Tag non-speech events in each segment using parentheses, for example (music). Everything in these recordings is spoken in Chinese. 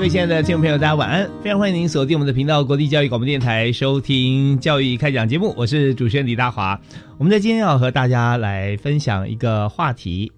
各位亲爱的听众朋友，大家晚安！非常欢迎您锁定我们的频道——国际教育广播电台，收听《教育开讲》节目。我是主持人李大华。我们在今天要和大家来分享一个话题，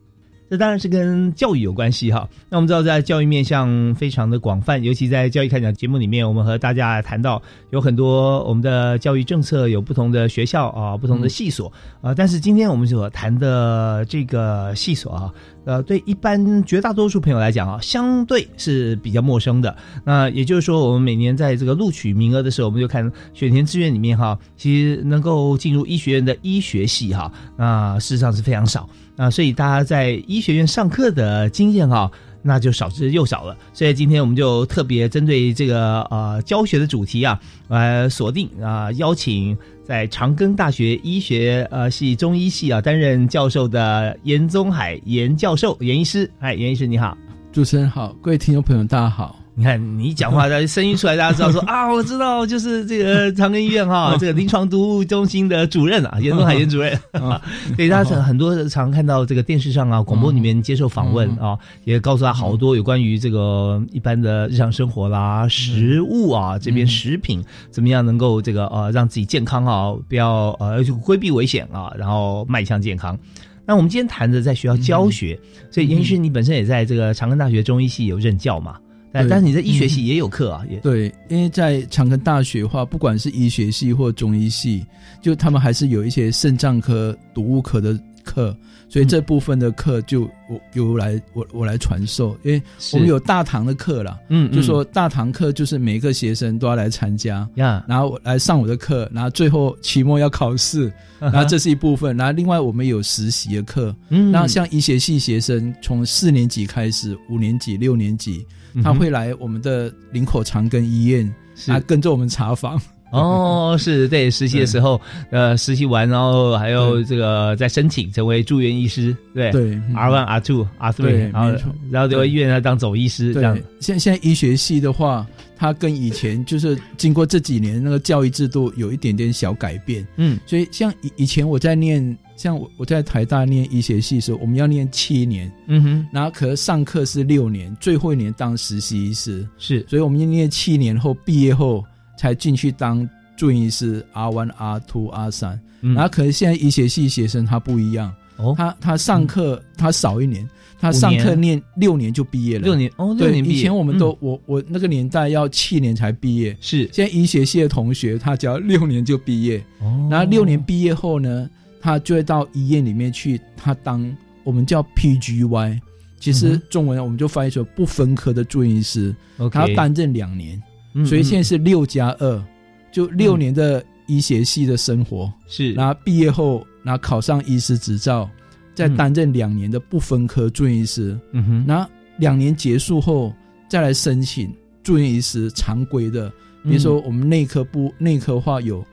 这当然是跟教育有关系哈。那我们知道，在教育面向非常的广泛，尤其在《教育开讲》节目里面，我们和大家谈到有很多我们的教育政策，有不同的学校啊，不同的系所啊。但是今天我们所谈的这个系所啊。呃，对一般绝大多数朋友来讲啊，相对是比较陌生的。那也就是说，我们每年在这个录取名额的时候，我们就看选填志愿里面哈，其实能够进入医学院的医学系哈，那事实上是非常少。啊所以大家在医学院上课的经验哈。那就少之又少了，所以今天我们就特别针对这个呃教学的主题啊，来锁定啊，邀请在长庚大学医学呃系中医系啊担任教授的严宗海严教授严医师，哎，严医师你好，主持人好，各位听众朋友大家好。你看，你一讲话，的声音出来，大家知道说 (laughs) 啊，我知道，就是这个长庚医院哈，这个临床毒物中心的 (laughs) 主任啊，严东海严主任啊。(laughs) 所以大家很多常看到这个电视上啊、广播里面接受访问啊，也告诉他好多有关于这个一般的日常生活啦、食物啊这边食品怎么样能够这个呃让自己健康啊，不要呃规避危险啊，然后迈向健康。那我们今天谈的在学校教学，所以严医师你本身也在这个长庚大学中医系有任教嘛？但但是你在医学系也有课啊，也对，因为在长庚大学的话，不管是医学系或中医系，就他们还是有一些肾脏科、毒物科的课，所以这部分的课就我由来我我来传授，因为我们有大堂的课了，嗯，就说大堂课就是每个学生都要来参加呀，然后来上我的课，然后最后期末要考试，然后这是一部分，然后另外我们有实习的课，嗯，那像医学系学生从四年级开始，五年级、六年级。他会来我们的林口长庚医院，啊，跟着我们查房。(laughs) 哦，是对实习的时候，(laughs) 呃，实习完然后还有这个在申请成为住院医师，对对，R one、R two、R three，然后然后留医院来当走医师这样。现现在医学系的话，它跟以前就是经过这几年那个教育制度有一点点小改变。嗯，所以像以以前我在念。像我我在台大念医学系的时候，我们要念七年，嗯哼，然后可是上课是六年，最后一年当实习医师，是，所以我们念七年后毕业后才进去当住院医师，R one、R two、R 三，然后可是现在医学系学生他不一样，哦，他他上课他少一年，他上课念六年就毕业了，六年哦，六年毕业。以前我们都我我那个年代要七年才毕业，是，现在医学系的同学他只要六年就毕业，哦，然后六年毕业后呢？他就会到医院里面去，他当我们叫 PGY，其实中文我们就翻译成不分科的住院医师，他要担任两年，所以现在是六加二，就六年的医学系的生活是，然后毕业后，然后考上医师执照，再担任两年的不分科住院医师，嗯哼，然后两年结束后再来申请住院医师常规的，比如说我们内科部内科话有。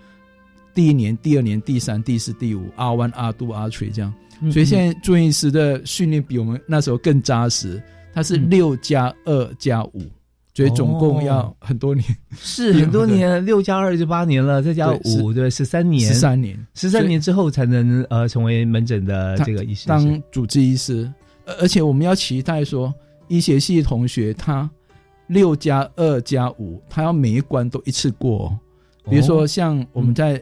第一年、第二年、第三、第四、第五，R one、R two、R three 这样，所以现在住院师的训练比我们那时候更扎实。他是六加二加五，所以总共要很多年，是很多年，六加二就八年了，再加五对十三年，十三年，十三年之后才能呃成为门诊的这个医师，当主治医师。而且我们要期待说，医学系同学他六加二加五，他要每一关都一次过。比如说像我们在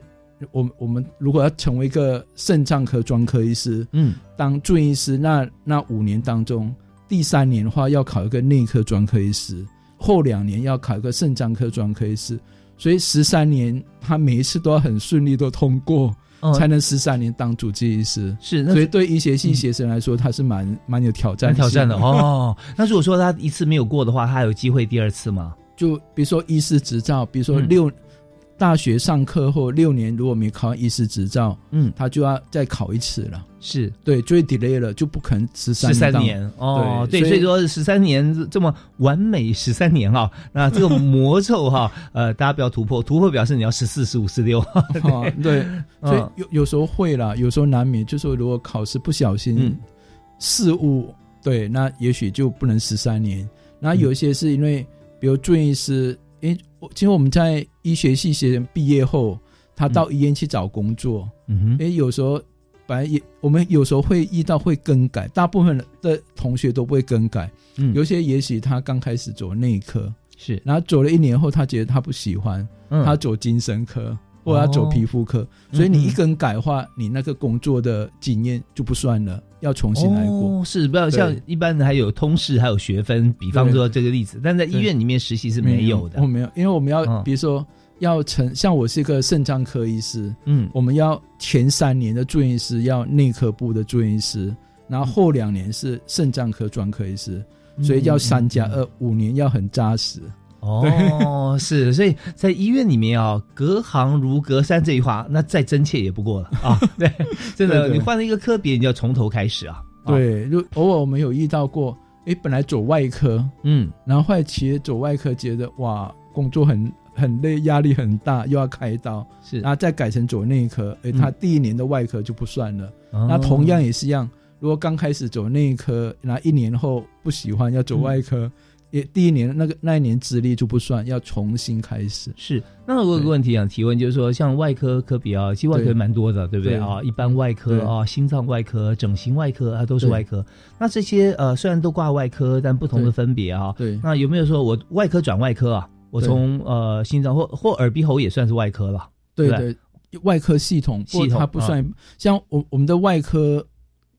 我我们如果要成为一个肾脏科专科医师，嗯，当住院医师，那那五年当中，第三年的话要考一个内科专科医师，后两年要考一个肾脏科专科医师，所以十三年他每一次都要很顺利都通过，嗯才能十三年当主治医师。是那所以对医学系学生来说，他是蛮蛮有挑战挑战的。哦。那如果说他一次没有过的话，他还有机会第二次吗？就比如说医师执照，比如说嗯六、大学上课后六年如果没考上医师执照，嗯，他就要再考一次了。是。对，就会 delay 了，就不可能十三十三年。哦，对，所以说十三年这么完美十三年哈，(laughs) 那这个魔咒哈，(laughs) 呃，大家不要突破，突破表示你要十四、十五、十六，啊，(laughs) 对，所以嗯。有有时候会啦，有时候难免，就说如果考试不小心嗯。失误，对，那也许就不能十三年。那有一些是因为，比如住院医师，因为我其实我们在医学系学生毕业后，他到医院去找工作，嗯哼，因为有时候本来也我们有时候会遇到会更改，大部分的同学都不会更改，嗯。有些也许他刚开始走内科，是，然后走了一年后，他觉得他不喜欢，嗯。他走精神科或者他走皮肤科，嗯所以你一更改的话，你那个工作的经验就不算了，要重新来过。哦，是不要像一般的还有通识还有学分，比方说这个例子，但在医院里面实习是没有的。我，没有，因为我们要、嗯。比如说要成，像我是一个肾脏科医师，嗯，我们要前三年的住院医师要内科部的住院医师，然后后两年是肾脏科专科医师，所以要三加二，五年要很扎实。哦，(laughs) 是，所以在医院里面啊，隔行如隔山这句话，那再真切也不过了啊。(laughs) 对，真的，对对你换了一个科别，你就要从头开始啊。啊，对，就偶尔我们有遇到过，诶，本来走外科，嗯，然后后来其实走外科觉得哇，工作很很累，压力很大，又要开刀，是然后再改成走内科，诶，嗯他第一年的外科就不算了。哦那同样也是一样，如果刚开始走内科，那一年后不喜欢要走外科，也第一年那个那一年资历就不算，要重新开始。是，那我有个问题想提问，就是说，像外科科比啊，其实外科蛮多的，对不对对啊？一般外科对啊，心脏外科、整形外科啊，都是外科。那这些呃，虽然都挂外科，但不同的分别啊。对那有没有说我外科转外科啊？我从呃心脏或或耳鼻喉也算是外科了。对对对，外科系统，系统它不算、像我我们的外科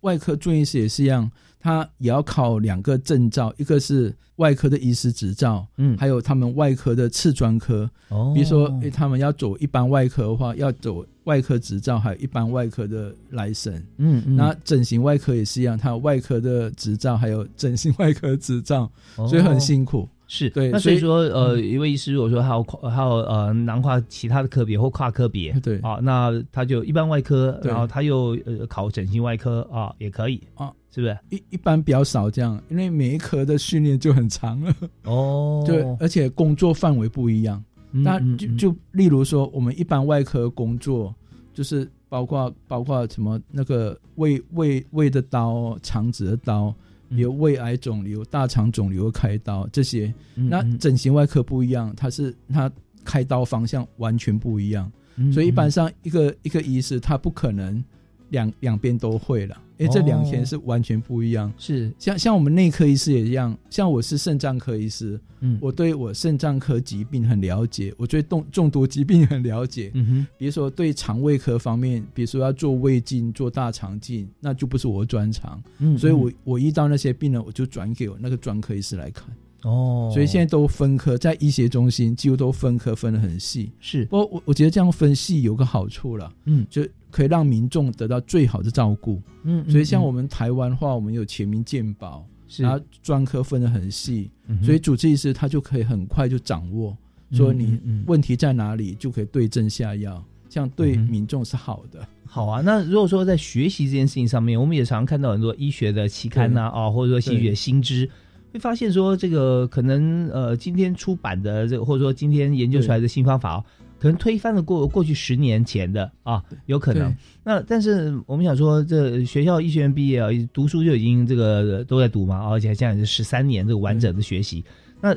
外科住院室也是一样，他也要考两个证照，一个是外科的医师执照，嗯，还有他们外科的次专科。哦，比如说，诶他们要走一般外科的话，要走外科执照，还有一般外科的来审。嗯嗯，那整形外科也是一样，他有外科的执照，还有整形外科执照，所以很哦辛苦。是，对那所以说，呃，嗯。一位医师如果说还有跨还有呃囊括其他的科别或跨科别，对。啊，那他就一般外科，然后他又呃考整形外科啊，也可以啊，是不是？一一般比较少这样，因为每一科的训练就很长了，哦，(laughs) 对，而且工作范围不一样。嗯那就就例如说，我们一般外科工作，就是包括包括什么那个胃胃胃的刀、肠子的刀，嗯有胃癌肿瘤、大肠肿瘤开刀这些。那整形外科不一样，它是它开刀方向完全不一样，嗯所以一般嗯上一个一个医师他不可能两两边都会了，因为这两哦。天是完全不一样。是。像像我们内科医师也一样，像我是肾脏科医师，嗯。我对我肾脏科疾病很了解，我对中中毒疾病很了解。嗯哼。比如说对肠胃科方面，比如说要做胃镜、做大肠镜，那就不是我专长，嗯，所以我嗯。我遇到那些病人，我就转给我那个专科医师来看。哦，所以现在都分科，在医学中心几乎都分科分得很细。是。不过我我觉得这样分细有个好处了，嗯。就可以让民众得到最好的照顾。嗯，所以像我们们台湾的话，我们有全民健保，是。然后专科分得很细，嗯所以主治医师他就可以很快就掌握，说你问题在哪里，就可以对症下药，这样对民众是好的。好啊，那如果说在学习这件事情上面，我们也常看到很多医学的期刊呐、啊，或者说医学新知，会发现说这个可能呃今天出版的这个，或者说今天研究出来的新方法哦，可能推翻了过过去十年前的啊，有可能。那但是我们想说，这学校医学院毕业啊，读书就已经这个都在读嘛，而且现在是十三年这个完整的学习。那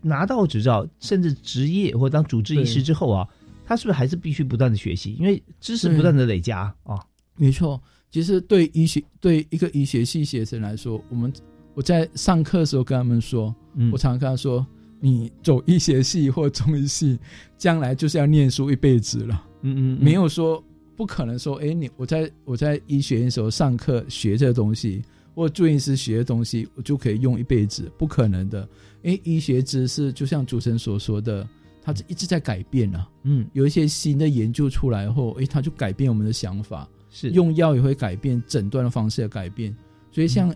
拿到执照，甚至职业或当主治医师之后啊，他是不是还是必须不断的学习？因为知识不断的累加啊。没错，其实对医学对一个医学系学生来说，我们我在上课的时候跟他们说，嗯我常常跟他说，你走医学系或中医系，将来就是要念书一辈子了，嗯嗯，没有说不可能说，哎，你我在我在医学院的时候上课学这个东西，或住院师学的东西，我就可以用一辈子，不可能的。因为医学知识就像主持人所说的，它是一直在改变啊。嗯，有一些新的研究出来后，诶，它就改变我们的想法，是用药也会改变，诊断的方式也改变。所以像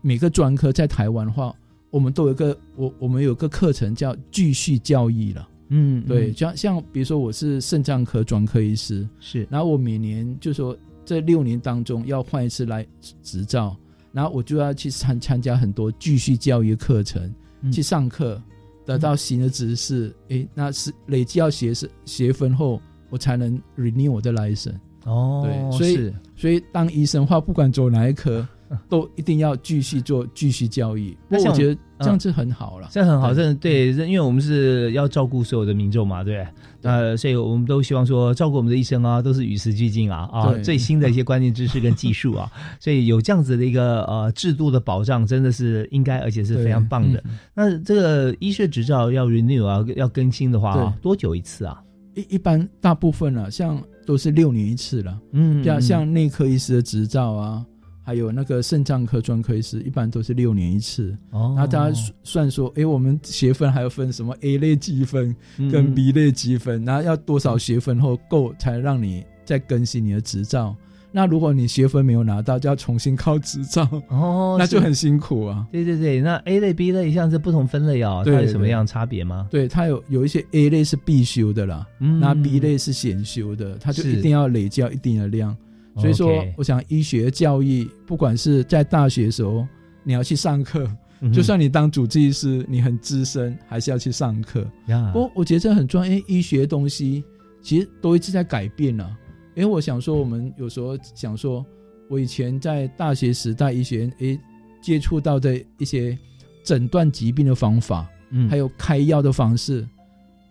每个专科在台湾的话，我们都有一个我我们有个课程叫继续教育了。嗯，对，嗯像像比如说我是肾脏科专科医师，是然后我每年就说这六年当中要换一次来执照，然后我就要去参参加很多继续教育课程，嗯去上课，得到新的知识。诶，那是累计要学是学分后，我才能 renew 我的 license。哦，对所以所以当医生的话，不管走哪一科，(laughs) 都一定要继续做继续教育。那我觉得这样嗯子很好了。这很好，对这对，因为我们是要照顾所有的民众嘛，对呃，所以我们都希望说照顾我们的医生啊，都是与时俱进啊，啊，最新的一些关键知识跟技术啊，(laughs) 所以有这样子的一个呃制度的保障，真的是应该，而且是非常棒的。嗯那这个医学执照要 renew 啊，要更新的话啊，多久一次啊？一一般大部分啊，像都是六年一次了。嗯像像内科医师的执照啊，还有那个肾脏科专科医师，一般都是六年一次。哦，那大家算算说，诶，我们学分还要分什么 A 类积分跟嗯 B 类积分，然后要多少学分后够才让你再更新你的执照。那如果你学分没有拿到，就要重新考执照，哦，(laughs) 那就很辛苦啊。对对对。那 A 类、B 类像是不同分类哦，它对对有什么样差别吗？对，它有有一些 A 类是必修的啦，嗯那 B 类是选修的，它就一定要累积到一定的量。所以说我想医学教育，不管是在大学的时候，你要去上课，嗯就算你当主治医师，你很资深，还是要去上课。呀不过我觉得这很重要，因为医学东西其实都一直在改变啊。因为我想说，我们有时候想说，我以前在大学时代医学院诶接触到的一些诊断疾病的方法，嗯还有开药的方式，嗯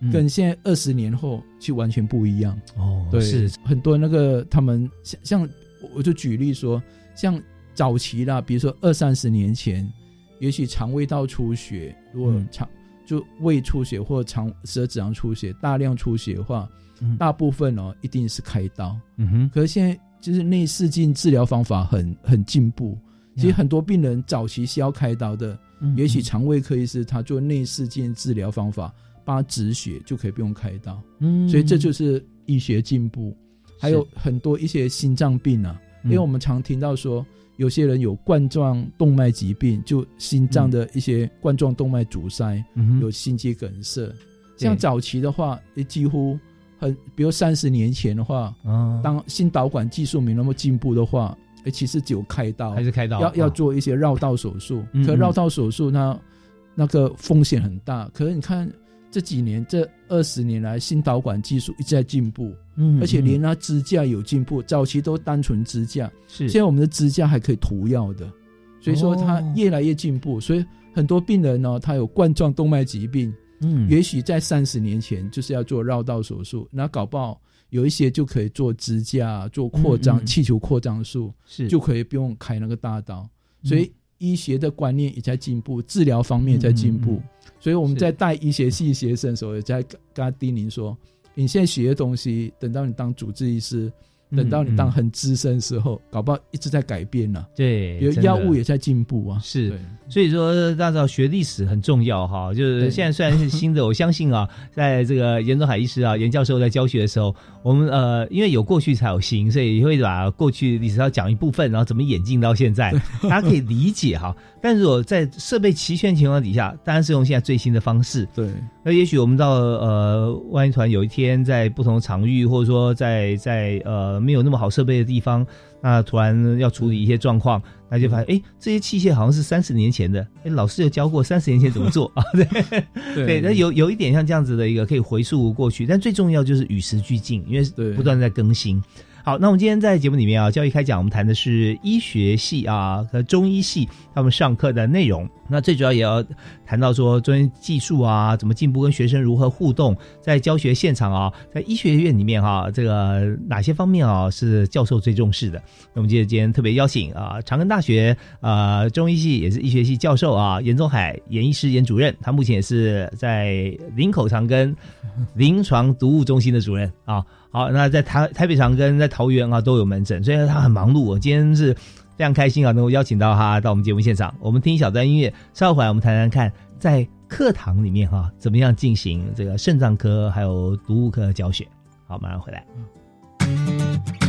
跟现在二十年后就完全不一样。哦对，是。很多那个他们像像，我就举例说，像早期啦，比如说二三十年前，也许肠胃道出血，如果嗯。肠、就胃出血或肠十二指肠出血大量出血的话，嗯。大部分哦一定是开刀。嗯哼，可是现在就是内视镜治疗方法很很进步，其实很多病人早期是要开刀的，嗯也许肠胃科医师他做内视镜治疗方法，帮他止血就可以不用开刀。嗯。所以这就是医学进步，还有很多一些心脏病啊，因为我们常听到说，有些人有冠状动脉疾病，就心脏的一些冠状动脉阻塞，嗯有心肌梗塞。像早期的话，诶几乎很，比如三十年前的话，啊。当心导管技术没那么进步的话，诶其实只有开刀，还是开刀。要要啊。做一些绕道手术。嗯。嗯。可绕道手术那那个风险很大。可是你看这几年这二十年来，新导管技术一直在进步，嗯而且连嗯它支架有进步。早期都单纯支架，是现在我们的支架还可以涂药的，所以说它哦越来越进步。所以很多病人呢，他有冠状动脉疾病，嗯也许在三十年前就是要做绕道手术，那搞不好有一些就可以做支架、做扩张、嗯嗯气球扩张术。是就可以不用开那个大刀。嗯所以医学的观念也在进步，治疗方面也在进步。嗯嗯所以我们在带医学系学生的时候，也在跟跟他叮咛说：你现在学的东西，等到你当主治医师，嗯等到你当嗯很资深的时候，搞不好一直在改变呢、对，比如药物也在进步啊。是，所以说，大家知道学历史很重要哈。就是现在虽然是新的，我相信啊，(laughs) 在这个严宗海医师啊、严教授在教学的时候，我们呃，因为有过去才有新，所以也会把过去历史要讲一部分，然后怎么演进到现在，(laughs) 大家可以理解哈。但如果在设备齐全情况底下，当然是用现在最新的方式。对，那也许我们到呃，万一团有一天在不同场域，或者说在在呃没有那么好设备的地方，那突然要处理一些状况，那就发现哎，诶这些器械好像是三十年前的，哎，老师有教过三十年前怎么做 (laughs) 啊？对对，那有有一点像这样子的一个可以回溯过去，但最重要就是与时俱进，因为不断在更新。好，那我们今天在节目里面啊，教育开讲，我们谈的是医学系啊和中医系他们上课的内容。那最主要也要谈到说中医技术啊怎么进步，跟学生如何互动，在教学现场啊，在医学院里面哈、这个哪些方面啊是教授最重视的？那我们今天今天特别邀请啊，长庚大学呃中医系也是医学系教授啊，严宗海严医师严主任，他目前也是在林口长庚 (laughs) 临床毒物中心的主任啊。好，那在台台北长庚在桃园啊都有门诊，所以他很忙碌。我今天是非常开心啊，能够邀请到他到我们节目现场。我们听一小段音乐，稍后回来我们谈谈看，在课堂里面哈，怎么样进行这个肾脏科还有毒物科的教学。好，马上回来。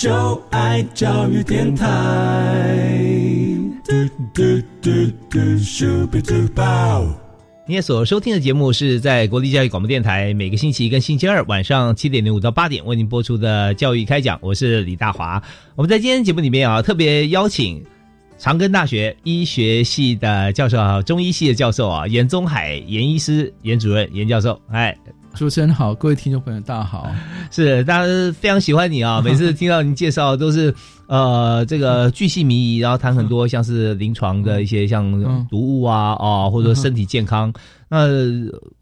就爱教育电台。你也所收听的节目是在国立教育广播电台每个星期一跟星期二晚上七点零五到八点为您播出的教育开讲，我是李大华。我们在今天节目里面啊，特别邀请长庚大学医学系的教授啊，中医系的教授啊，严宗海严医师、严主任、严教授，哎。主持人好，各位听众朋友大家好，(laughs) 是大家非常喜欢你啊！(laughs) 每次听到您介绍都是呃这个巨细靡遗，然后谈很多像是临床的一些像毒物啊啊，或者身体健康。那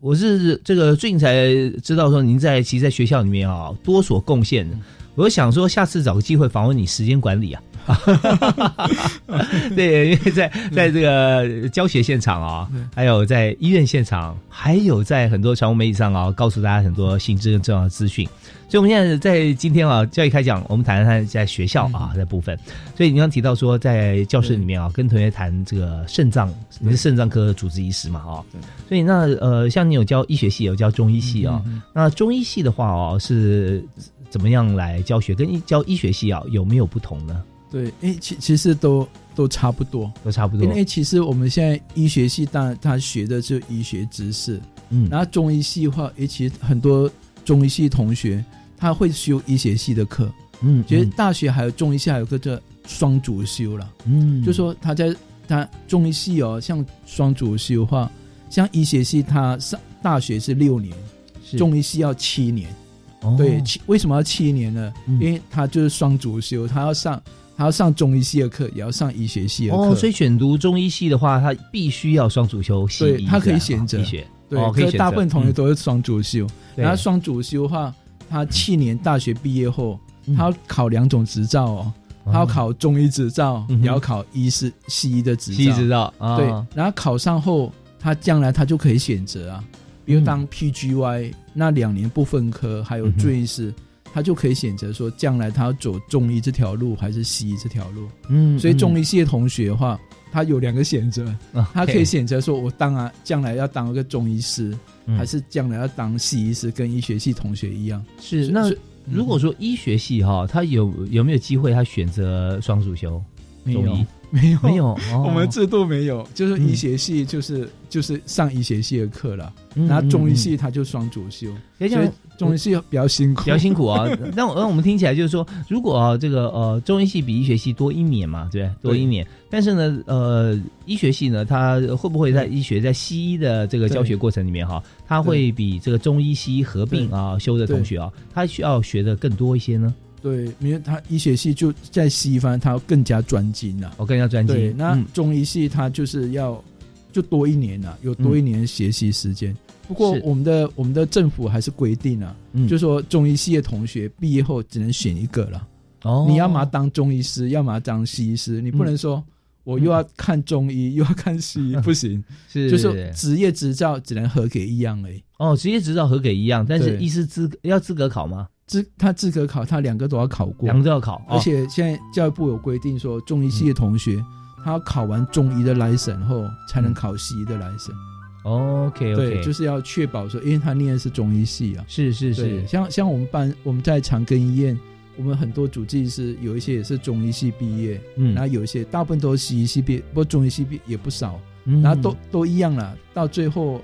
我是这个最近才知道说您在其实在学校里面啊多所贡献，我想说下次找个机会访问你时间管理啊。(laughs) 对，因为在在这个教学现场啊，还有在医院现场，还有在很多传媒媒体上啊，告诉大家很多新知跟重要的资讯。所以，我们现在在今天啊，教育开讲，我们谈谈在学校啊的部分。所以，你刚提到说，在教室里面啊，跟同学谈这个肾脏，你是肾脏科主治医师嘛？啊，所以那呃，像你有教医学系，有教中医系啊。那中医系的话哦，是怎么样来教学？跟教医学系啊，有没有不同呢？对，诶，其其实都都差不多，都差不多。因为其实我们现在医学系，当然他学的是医学知识，嗯，然后中医系的话，诶，其实很多中医系同学他会修医学系的课，嗯，其实大学还有中医系还有个叫双主修了，嗯，就说他在他中医系哦，像双主修的话，像医学系他上大学是六年，中医系要七年，对，七为什么要七年呢？因为他就是双主修，他要上。还要上中医系的课，也要上医学系的课。哦，所以选读中医系的话，他必须要双主修。对，他可以选择。医学对，可以大部分同学都是双主修。然后双主修的话，他去年大学毕业后，他要考两种执照哦，他要考中医执照，也要考医师、西医的执照。西医执照。对，然后考上后，他将来他就可以选择啊，比如当 PGY 那两年不分科，还有住院医师。他就可以选择说，将来他要走中医这条路还是西医这条路。嗯，所以中医系的同学的话，他有两个选择，他可以选择说，我当啊，将来要当一个中医师，还是将来要当西医师，跟医学系同学一样。是那如果说医学系哈，他有有没有机会他选择双主修中医？没 (laughs) 有没有，(laughs) 我们制度没有，就是医学系就是就是上医学系的课了，然后中医系它就双主修，所以中医系比较辛苦，比较辛苦啊。(laughs) 那那我们听起来就是说，如果这个呃中医系比医学系多一年嘛，对，多一年，但是呢，呃，医学系呢，它会不会在医学在西医的这个教学过程里面哈，它会比这个中医西医合并啊修的同学啊，他需要学的更多一些呢？对，因为他医学系就在西方，他更加专精了。我更加专精。对，那中医系他就是要就多一年了，有多一年学习时间。不过我们的我们的政府还是规定了，就说中医系的同学毕业后只能选一个了。哦，你要么当中医师，要么当西医师，你不能说我又要看中医 (laughs) 又要看西医，(laughs) 不行。(laughs) 是，就是职业执照只能合给一样而已。哦，职业执照合给一样，但是医师资要资格考吗？资他资格考，他两个都要考过，两个都要考。而且现在教育部有规定说，中医系的同学，他要考完中医的来审后，才能考西医的来审。OK，对，就是要确保说，因为他念的是中医系啊。是是是，像像我们班，我们在长庚医院，我们很多主治医师有一些也是中医系毕业，嗯，然后有一些大部分都是西医系毕业，不过中医系毕也不少，然后都都一样了。到最后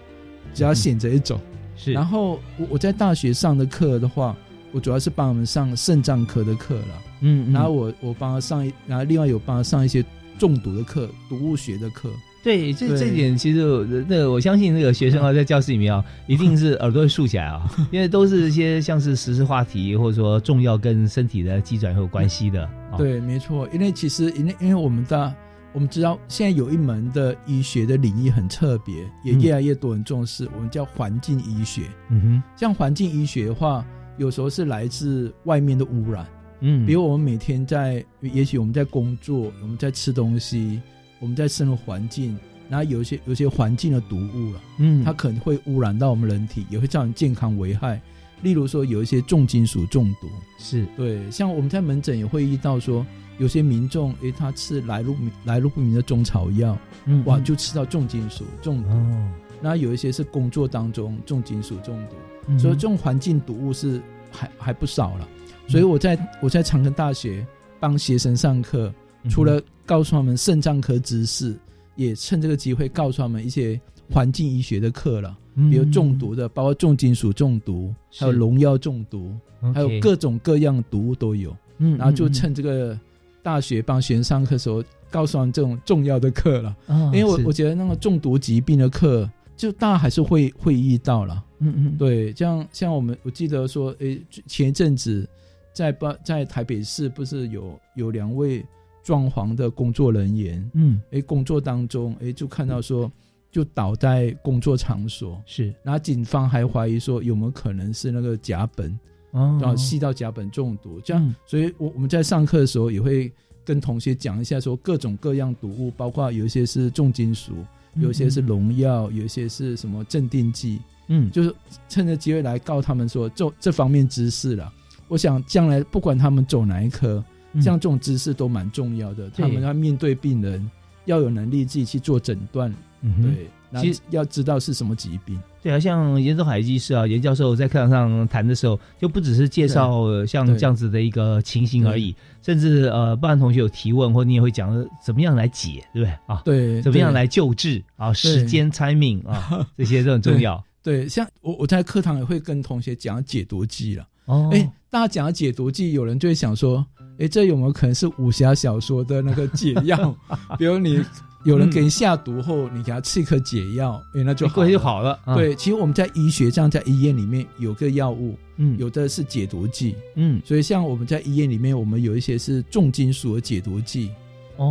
只要选择一种，是。然后我我在大学上的课的话。我主要是帮我们上肾脏科的课了，嗯，然后我我帮他上一，然后另外有帮他上一些中毒的课，毒物学的课。对，这这点其实那个我相信那个学生啊，在教室里面啊，(laughs) 一定是耳朵会竖起来啊，(laughs) 因为都是一些像是时事话题，或者说重要跟身体的机转有关系的。对，没错，因为其实因为因为我们的我们知道现在有一门的医学的领域很特别，也嗯越来越多人重视，我们叫环境医学。嗯哼，像环境医学的话，有时候是来自外面的污染，嗯，比如我们每天在，也许我们在工作，我们在吃东西，我们在生活环境，然后有一些有一些环境的毒物了，嗯，它可能会污染到我们人体，也会造成健康危害。例如说，有一些重金属中毒，是。对，像我们在门诊也会遇到说，有些民众诶，他吃来路来路不明的中草药，嗯哇，就吃到重金属中毒。哦，那有一些是工作当中重金属中毒，嗯所以这种环境毒物是还还不少了。所以我在我在长庚大学帮学生上课，嗯除了告诉他们肾脏科知识，也趁这个机会告诉他们一些环境医学的课了，嗯比如中毒的，包括重金属中毒，还有农药中毒，还有各种各样的毒物都有。嗯，然后就嗯趁这个大学帮学生上课的时候，告诉他们这种重要的课了。嗯因为我我觉得那个中毒疾病的课，就大家还是会会遇到了。嗯嗯对，像像我们我记得说，诶，前一阵子在巴在台北市不是有有两位装潢的工作人员，嗯。诶，工作当中诶就看到说就倒在工作场所，是。然后警方还怀疑说有没有可能是那个甲苯，哦。然后吸到甲苯中毒，这样，嗯。所以我我们在上课的时候也会跟同学讲一下说各种各样毒物，包括有一些是重金属，有一些是农药，有一些是什么镇定剂，嗯就是趁着机会来告他们说这这方面知识了。我想将来不管他们走哪一科，嗯像这种知识都蛮重要的。对他们要面对病人，要有能力自己去做诊断，嗯对，然后其实要知道是什么疾病。对啊，像严宗海医师啊，严教授在课堂上谈的时候，就不只是介绍呃像这样子的一个情形而已，甚至呃，班同学有提问，或你也会讲呃怎么样来解，对不对啊？对，对怎么样来救治啊？时间 timing 啊，(laughs) 这些都很重要。对，像我我在课堂也会跟同学讲解毒剂了。哦，哎、大家讲到解毒剂，有人就会想说，哎，这有没有可能是武侠小说的那个解药？(laughs) 比如你有人给你下毒后，你给他吃一颗解药，哎，那就好了过去就。好了。啊，对，其实我们在医学上，在医院里面有个药物，嗯，有的是解毒剂，嗯，所以像我们在医院里面，我们有一些是重金属的解毒剂，哦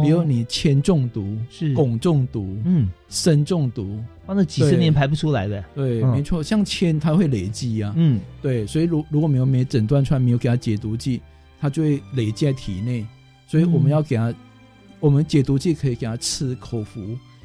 比如你铅中毒、是。汞中毒、嗯，砷中毒，哦，那几十年排不出来的。对，嗯。没错，像铅它会累积啊，嗯，对，所以如如果没有没诊断出来，没有给它解毒剂，它就会累积在体内。所以我们要给他，我们解毒剂可以给它吃口服，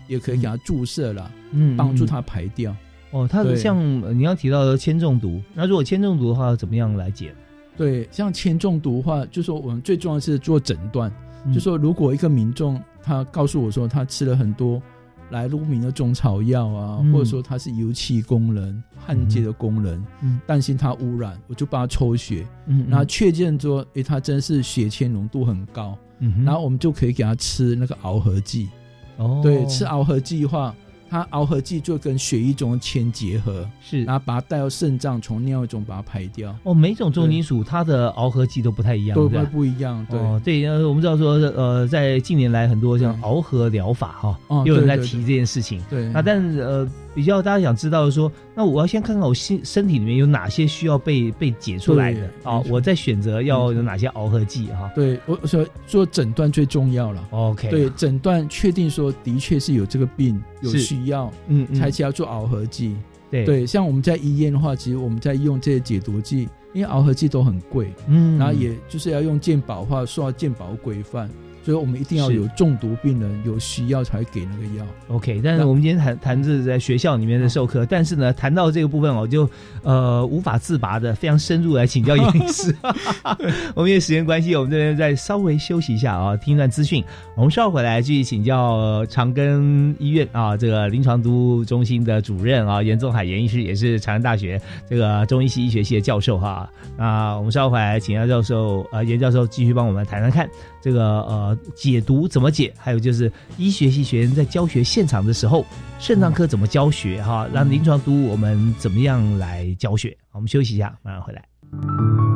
也可以给它注射了，嗯，嗯帮助它排掉。哦，它对。像呃你要提到的铅中毒，那如果铅中毒的话，怎么样来解？对，像铅中毒的话，就说我们最重要的是做诊断，嗯就说如果一个民众他告诉我说他吃了很多来路不明的中草药啊，嗯。或者说他是油气工人、焊接的工人，嗯。担心他污染，我就帮他抽血，嗯，然后确认说，诶，他真是血铅浓度很高，嗯，然后我们就可以给他吃那个螯合剂。哦，对，吃螯合剂的话，它螯合剂就跟血液中的铅结合，是。然后把它带到肾脏，从尿液中把它排掉，哦，每种重金属它的螯合剂都不太一样，都会对不一样。对，哦，对，呃，我们知道说，呃，在近年来很多像对。螯合疗法哈，哦有人在提这件事情。对，那但是呃，比较大家想知道的说，那我要先看看我身身体里面有哪些需要被被解出来的啊，我再选择要有哪些螯合剂哈。对我说做诊断最重要了。OK，对，诊断确定说的确是有这个病，有需要，嗯，嗯。才需要做螯合剂。对，对，像我们在医院的话，其实我们在用这些解毒剂，因为螯合剂都很贵，嗯，然后也就是要用健保的话，受到健保规范，所以我们一定要有中毒病人有需要才给那个药。OK，但是我们今天谈谈这是在学校里面的授课，但是呢，谈到这个部分，我就呃无法自拔的非常深入来请教严医师。(laughs) 我们因为时间关系，我们这边再稍微休息一下啊，听一段资讯。我们稍后回来继续请教呃长庚医院啊这个临床毒物中心的主任啊严宗海严医师，也是长安大学这个中医系医学系的教授哈。那我们稍后回来请教教授呃严教授继续帮我们谈谈看这个呃解读怎么解，还有就是医学系学员在教学现场的时候，肾脏科怎么教学哈，让临床读我们怎么样来教学？我们休息一下，马上回来。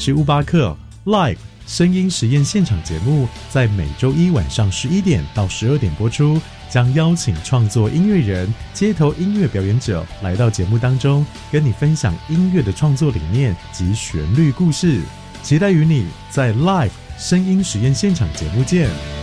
是乌巴克，Live 声音实验现场节目在每周一晚上十一点到十二点播出，将邀请创作音乐人、街头音乐表演者来到节目当中，跟你分享音乐的创作理念及旋律故事。期待与你在 Live 声音实验现场节目见。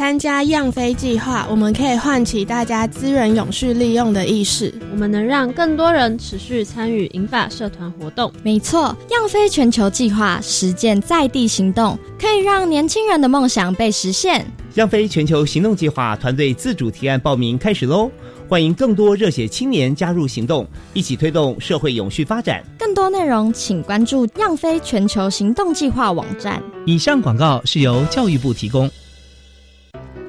参加样飞计划，我们可以唤起大家资源永续利用的意识。我们能让更多人持续参与银发社团活动。没错，样飞全球计划实践在地行动，可以让年轻人的梦想被实现。样飞全球行动计划团队自主提案报名开始喽！欢迎更多热血青年加入行动，一起推动社会永续发展。更多内容请关注样飞全球行动计划网站。以上广告是由教育部提供。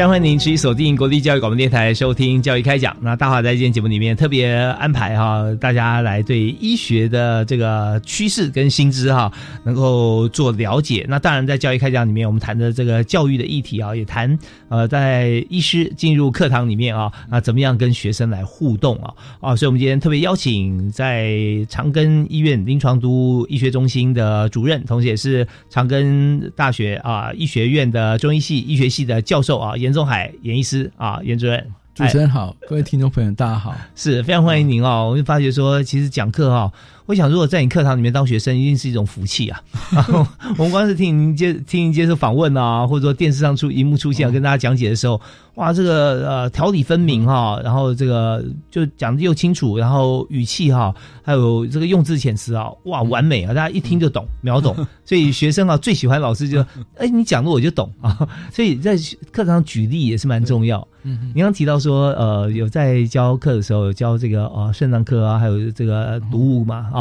非常欢迎您持续锁定国立教育广播电台收听教育开讲。那大华在今天节目里面特别安排哈，大家来对医学的这个趋势跟薪资哈，能够做了解。那当然在教育开讲里面，我们谈的这个教育的议题啊，也谈呃，在医师进入课堂里面啊，那怎么样跟学生来互动啊啊，所以我们今天特别邀请在长庚医院临床都医学中心的主任，同时也是长庚大学啊医学院的中医系医学系的教授啊严。严仲海，严医师啊，严主任，主持人好，各位听众朋友，大家好，是非常欢迎您哦。我就发觉说，其实讲课哈，我想如果在你课堂里面当学生，一定是一种福气啊。然 (laughs) 后我们光是听您接听您接受访问啊，或者说电视上出荧幕出现，跟大家讲解的时候。哇，这个呃条理分明哈，然后这个就讲的又清楚，然后语气哈，还有这个用字遣词啊，哇，完美啊，大家一听就懂，秒懂。(laughs) 所以学生啊最喜欢老师就，(laughs) 哎，你讲的我就懂啊。所以在课堂举例也是蛮重要。嗯，你刚提到说，呃，有在教课的时候教这个啊肾脏科啊，还有这个读物嘛啊。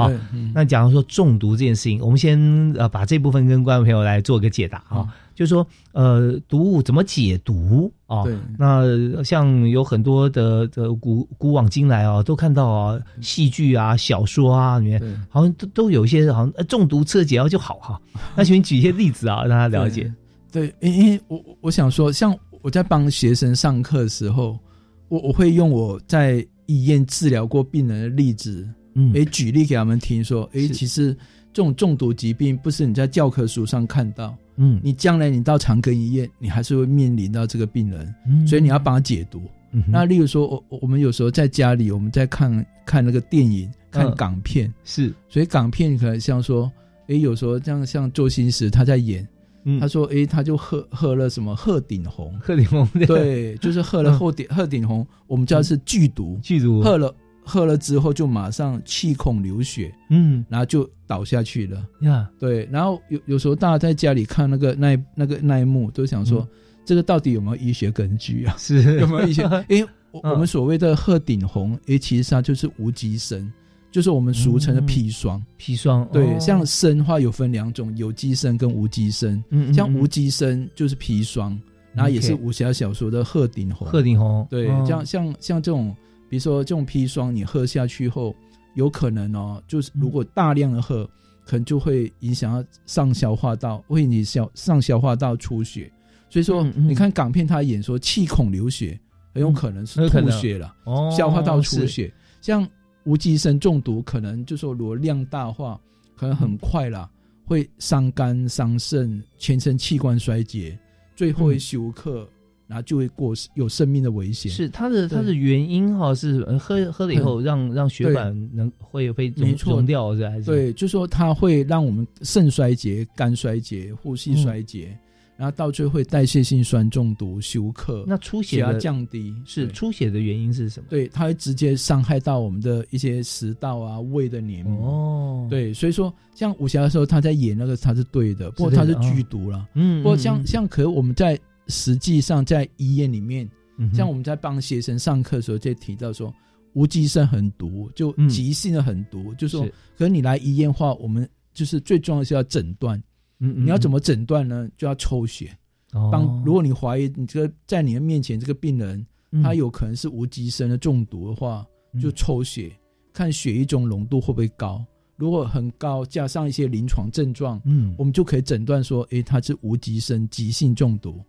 那假如说中毒这件事情，我们先呃把这部分跟观众朋友来做个解答啊。就是说，呃，毒物怎么解毒啊？对，那像有很多的的古古往今来啊，都看到啊，戏剧啊、小说啊里面，好像都都有一些好像呃中毒吃了解药就好哈。(laughs) 那请你举一些例子啊，让他了解。对，因为我我想说，像我在帮学生上课的时候，我我会用我在医院治疗过病人的例子，嗯，诶，举例给他们听，说，诶，其实这种中毒疾病不是你在教科书上看到。嗯，你将来你到长庚医院，你还是会面临到这个病人，所以你要帮他解毒。那例如说，我我们有时候在家里，我们在看看那个电影，看港片，是，所以港片可能像说，哎，有时候像像周星驰他在演，他说，哎，他就喝喝了什么鹤顶红，鹤顶红，对，就是喝了鹤顶鹤顶红，我们叫是剧毒，剧毒，喝了。喝了之后就马上气孔流血，嗯，然后就倒下去了呀。对，然后有有时候大家在家里看那个 (laughs) 那那个那一幕，都想说这个到底有没有医学根据啊？(laughs) 是有没有医学？(laughs) 因为我们所谓的鹤顶红，诶，其实它就是无机砷，就是我们俗称的砒霜。砒霜对，像砷话有分两种，有机砷跟无机砷。嗯，像无机砷就是砒霜，然后也是武侠小说的鹤顶红。鹤顶红对，像像像这种。比如说这种砒霜，你喝下去后，有可能哦，就是如果大量的喝，可能就会影响上消化道，为你消上消化道出血。所以说，你看港片，他演说气孔流血，很有可能是吐血了，消化道出血。像无机砷中毒可能就说如果量大化，可能很快啦，会伤肝伤肾，全身器官衰竭，最后会休克。然后就会过有生命的危险。是它的它的原因哈，是喝喝了以后让让血管能会被没错溶掉是还是？对，就说它会让我们肾衰竭、肝衰竭、呼吸衰竭，然后到最后会代谢性酸中毒、休克。那出血的降低是出血的原因是什么？对，它会直接伤害到我们的一些食道啊、胃的黏膜。哦，对，所以说像武侠的时候他在演那个他是对的，不过他是剧毒了。嗯，不过像像可我们在。实际上，在医院里面，像我们在帮学生上课的时候，就提到说，无机砷很毒，就急性的很毒。就说，可是你来医院话，我们就是最重要是要诊断。嗯，你要怎么诊断呢？就要抽血。当如果你怀疑你这个在你的面前这个病人，他有可能是无机砷的中毒的话，就抽血看血液中浓度会不会高。如果很高，加上一些临床症状，嗯，我们就可以诊断说，诶，他是无机砷急性中毒。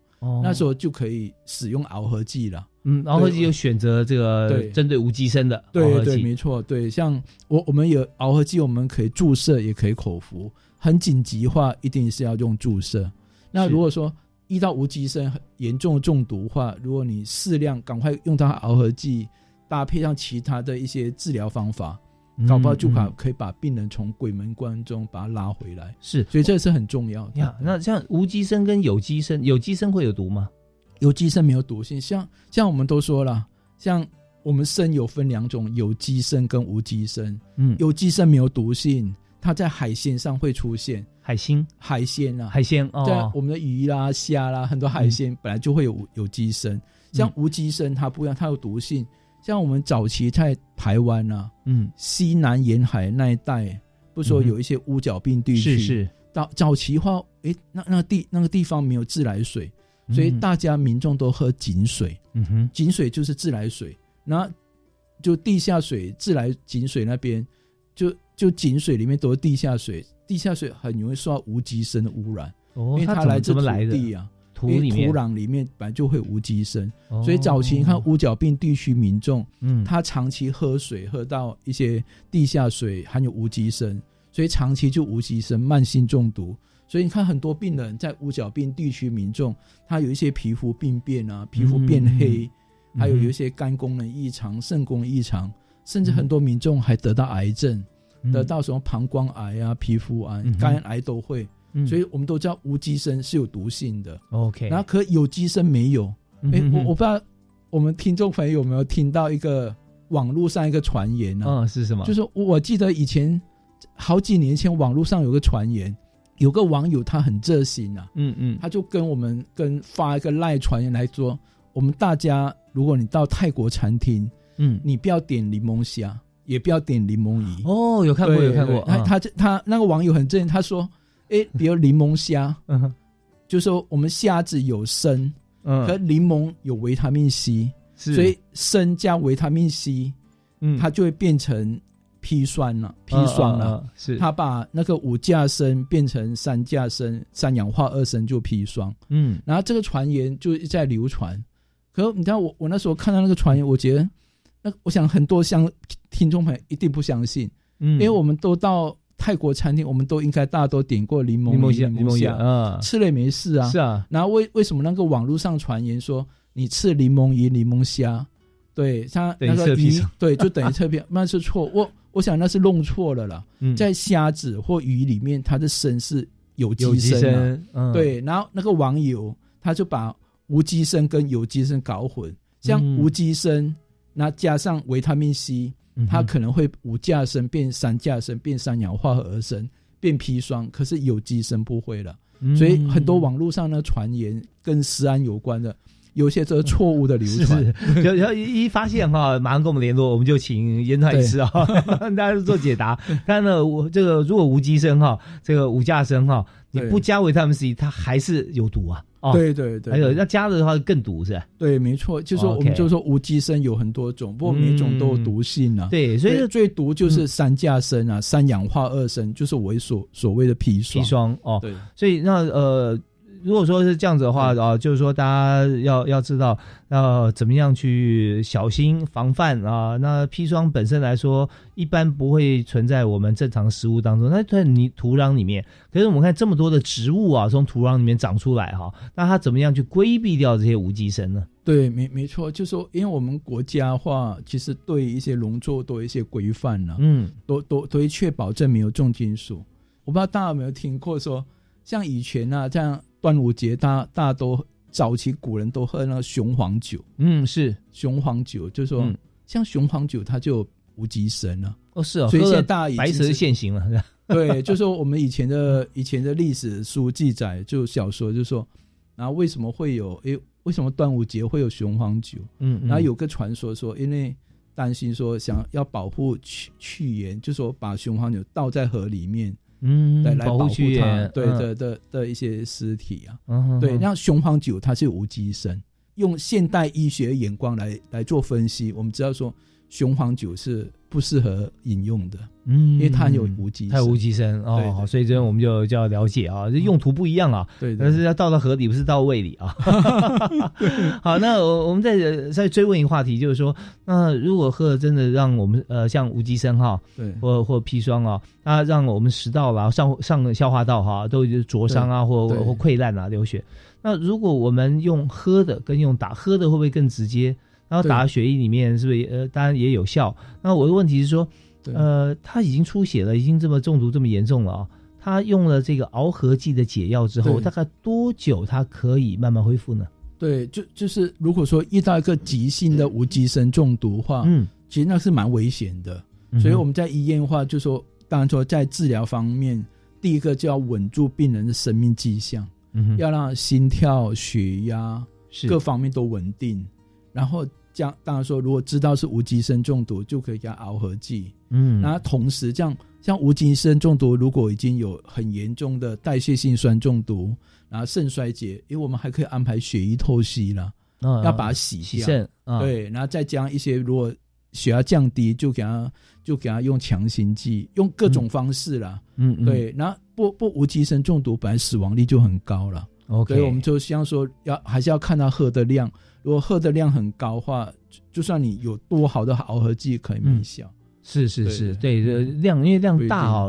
那时候就可以使用螯合剂了。嗯，螯合剂就选择这个针对无机砷的对对，没错，对。像我我们有螯合剂，我们可以注射，也可以口服。很紧急的话，一定是要用注射。那如果说遇到无机砷严重的中毒话，如果你适量赶快用它螯合剂，搭配上其他的一些治疗方法。搞不好就把可以把病人从鬼门关中把他拉回来，是，所以这是很重要呀。那像无机砷跟有机砷，有机砷会有毒吗？有机砷没有毒性，像像我们都说了，像我们砷有分两种，有机砷跟无机砷。嗯，有机砷没有毒性，它在海鲜上会出现，海星、海鲜啊，海鲜哦，我们的鱼啦、虾啦，很多海鲜本来就会有有机砷，像无机砷它不一样，它有毒性。像我们早期在台湾啊，嗯，西南沿海那一带，不说有一些乌角病地区，是是。早早期话，诶，那那个地那个地方没有自来水，所以大家民众都喝井水。嗯哼，井水就是自来水。那就地下水自来井水那边，就就井水里面都是地下水，地下水很容易受到无机砷的污染。哦，因为它来自土地啊。因为土壤里面本来就会无机砷，所以早期你看乌角病地区民众，嗯，他长期喝水喝到一些地下水含有无机砷，所以长期就无机砷慢性中毒。所以你看很多病人在乌角病地区民众，他有一些皮肤病变啊，皮肤变黑，还有有一些肝功能异常、肾功能异常，甚至很多民众还得到癌症，得到什么膀胱癌啊、皮肤癌、肝癌都会。所以我们都知道无机砷是有毒性的，OK，然后可有机砷没有。哎，我我不知道我们听众朋友有没有听到一个网络上一个传言呢？嗯，是什么？就是我记得以前好几年前网络上有个传言，有个网友他很热心啊，嗯嗯，他就跟我们跟发一个赖传言来说，我们大家如果你到泰国餐厅，嗯，你不要点柠檬虾，也不要点柠檬鱼。哦，有看过有看过，他他他那个网友很正，他说。哎，比如柠檬虾，(laughs) 嗯，就说我们虾子有砷，嗯，和柠檬有维他命 C，所以砷加维他命 C，嗯，它就会变成砒霜了，砒霜了，是。它把那个五价砷变成三价砷，三氧化二砷就砒霜，嗯，然后这个传言就在流传，可你知道我我那时候看到那个传言，我觉得那我想很多相听众朋友一定不相信，嗯，因为我们都到。泰国餐厅，我们都应该大家都点过柠檬虾，柠檬虾，嗯，吃了也没事啊。是啊，然后为为什么那个网络上传言说你吃柠檬鱼、柠檬虾，对，它那个鱼，对，就等于侧片，(laughs) 那是错。我我想那是弄错了啦。在虾子或鱼里面，它的身是有机砷，对。然后那个网友他就把无机身跟有机身搞混，像无机砷，那加上维他命 C。它可能会五价砷变三价砷变三氧化合砷变砒霜，可是有机砷不会了。所以很多网络上的传言跟食安有关的，有些这是错误的流传。(laughs) 然后 (laughs) 一发现哈，马上跟我们联络，我们就请严传医师啊，(laughs) 大家做解答。但呢，我这个如果无机砷哈，这个五价砷哈，你不加维他命 C，它还是有毒啊。哦，对对对，还有要加的话更毒是吧？对，没错，就是说我们就说无机砷有很多种，不过每种都有毒性啊。对，所以最毒就是三价砷啊，三氧化二砷，就是我所所谓的砒霜。砒霜哦，对，所以那呃，如果说是这样子的话啊，就是说大家要要知道要怎么样去小心防范啊。那砒霜本身来说，一般不会存在我们正常食物当中，那在泥土壤里面。可是我们看这么多的植物啊，从土壤里面长出来哈，那它怎么样去规避掉这些无机砷呢？对，没没错，就说因为我们国家话，其实对一些农作都有一些规范了，嗯，都都都会确保证没有重金属。我不知道大家有没有听过说，像以前啊，像端午节，大大家都早期古人都喝那个雄黄酒，嗯，是雄黄酒，就说像雄黄酒，它就无极神了。哦，是哦，所以现在大家白蛇现形了。(laughs) 对，就说我们以前的以前的历史书记载，就小说就说，然后为什么会有？诶，为什么端午节会有雄黄酒？嗯，然后有个传说说，因为担心说想要保护去去盐，就说把雄黄酒倒在河里面。嗯，来保护它，对的的的一些尸体啊，嗯，对，那雄黄酒它是无机砷，用现代医学眼光来来做分析，我们知道说雄黄酒是不适合饮用的，嗯，因为它有无机，它有无机砷哦，好，所以这边我们就就要了解啊，这用途不一样啊，对，但是要倒到河里，不是倒胃里啊。(laughs) (laughs) 好，那我我们再再追问一个话题，就是说，那如果喝了真的让我们呃像无机砷哈，对，或或砒霜啊，那让我们食道啦、上上消化道哈都灼伤啊，或或溃烂啊、流血。那如果我们用喝的跟用打，喝的会不会更直接？然后打血液里面是不是呃当然也有效？那我的问题是说，呃，他已经出血了，已经这么中毒这么严重了啊，他用了这个螯合剂的解药之后，大概多久他可以慢慢恢复呢？对，就就是如果说遇到一个急性的无机砷中毒的话，嗯，其实那是蛮危险的。所以我们在医院的话，就说当然说在治疗方面，第一个就要稳住病人的生命迹象，嗯，要让心跳、血压各方面都稳定，然后。这样当然说，如果知道是无机砷中毒，就可以给他熬合剂。嗯，然后同时，这样像无机砷中毒，如果已经有很严重的代谢性酸中毒，然后肾衰竭，因为我们还可以安排血液透析了，要把它洗洗肾。对，然后再加一些，如果血压降低，就给他就给他用强心剂，用各种方式啦。嗯，对，然后不不无机砷中毒本来死亡率就很高了。OK，所以我们就希望说，要还是要看他喝的量。如果喝的量很高的话，就算你有多好的螯合剂，可以没效。是是是，对，量因为量大啊，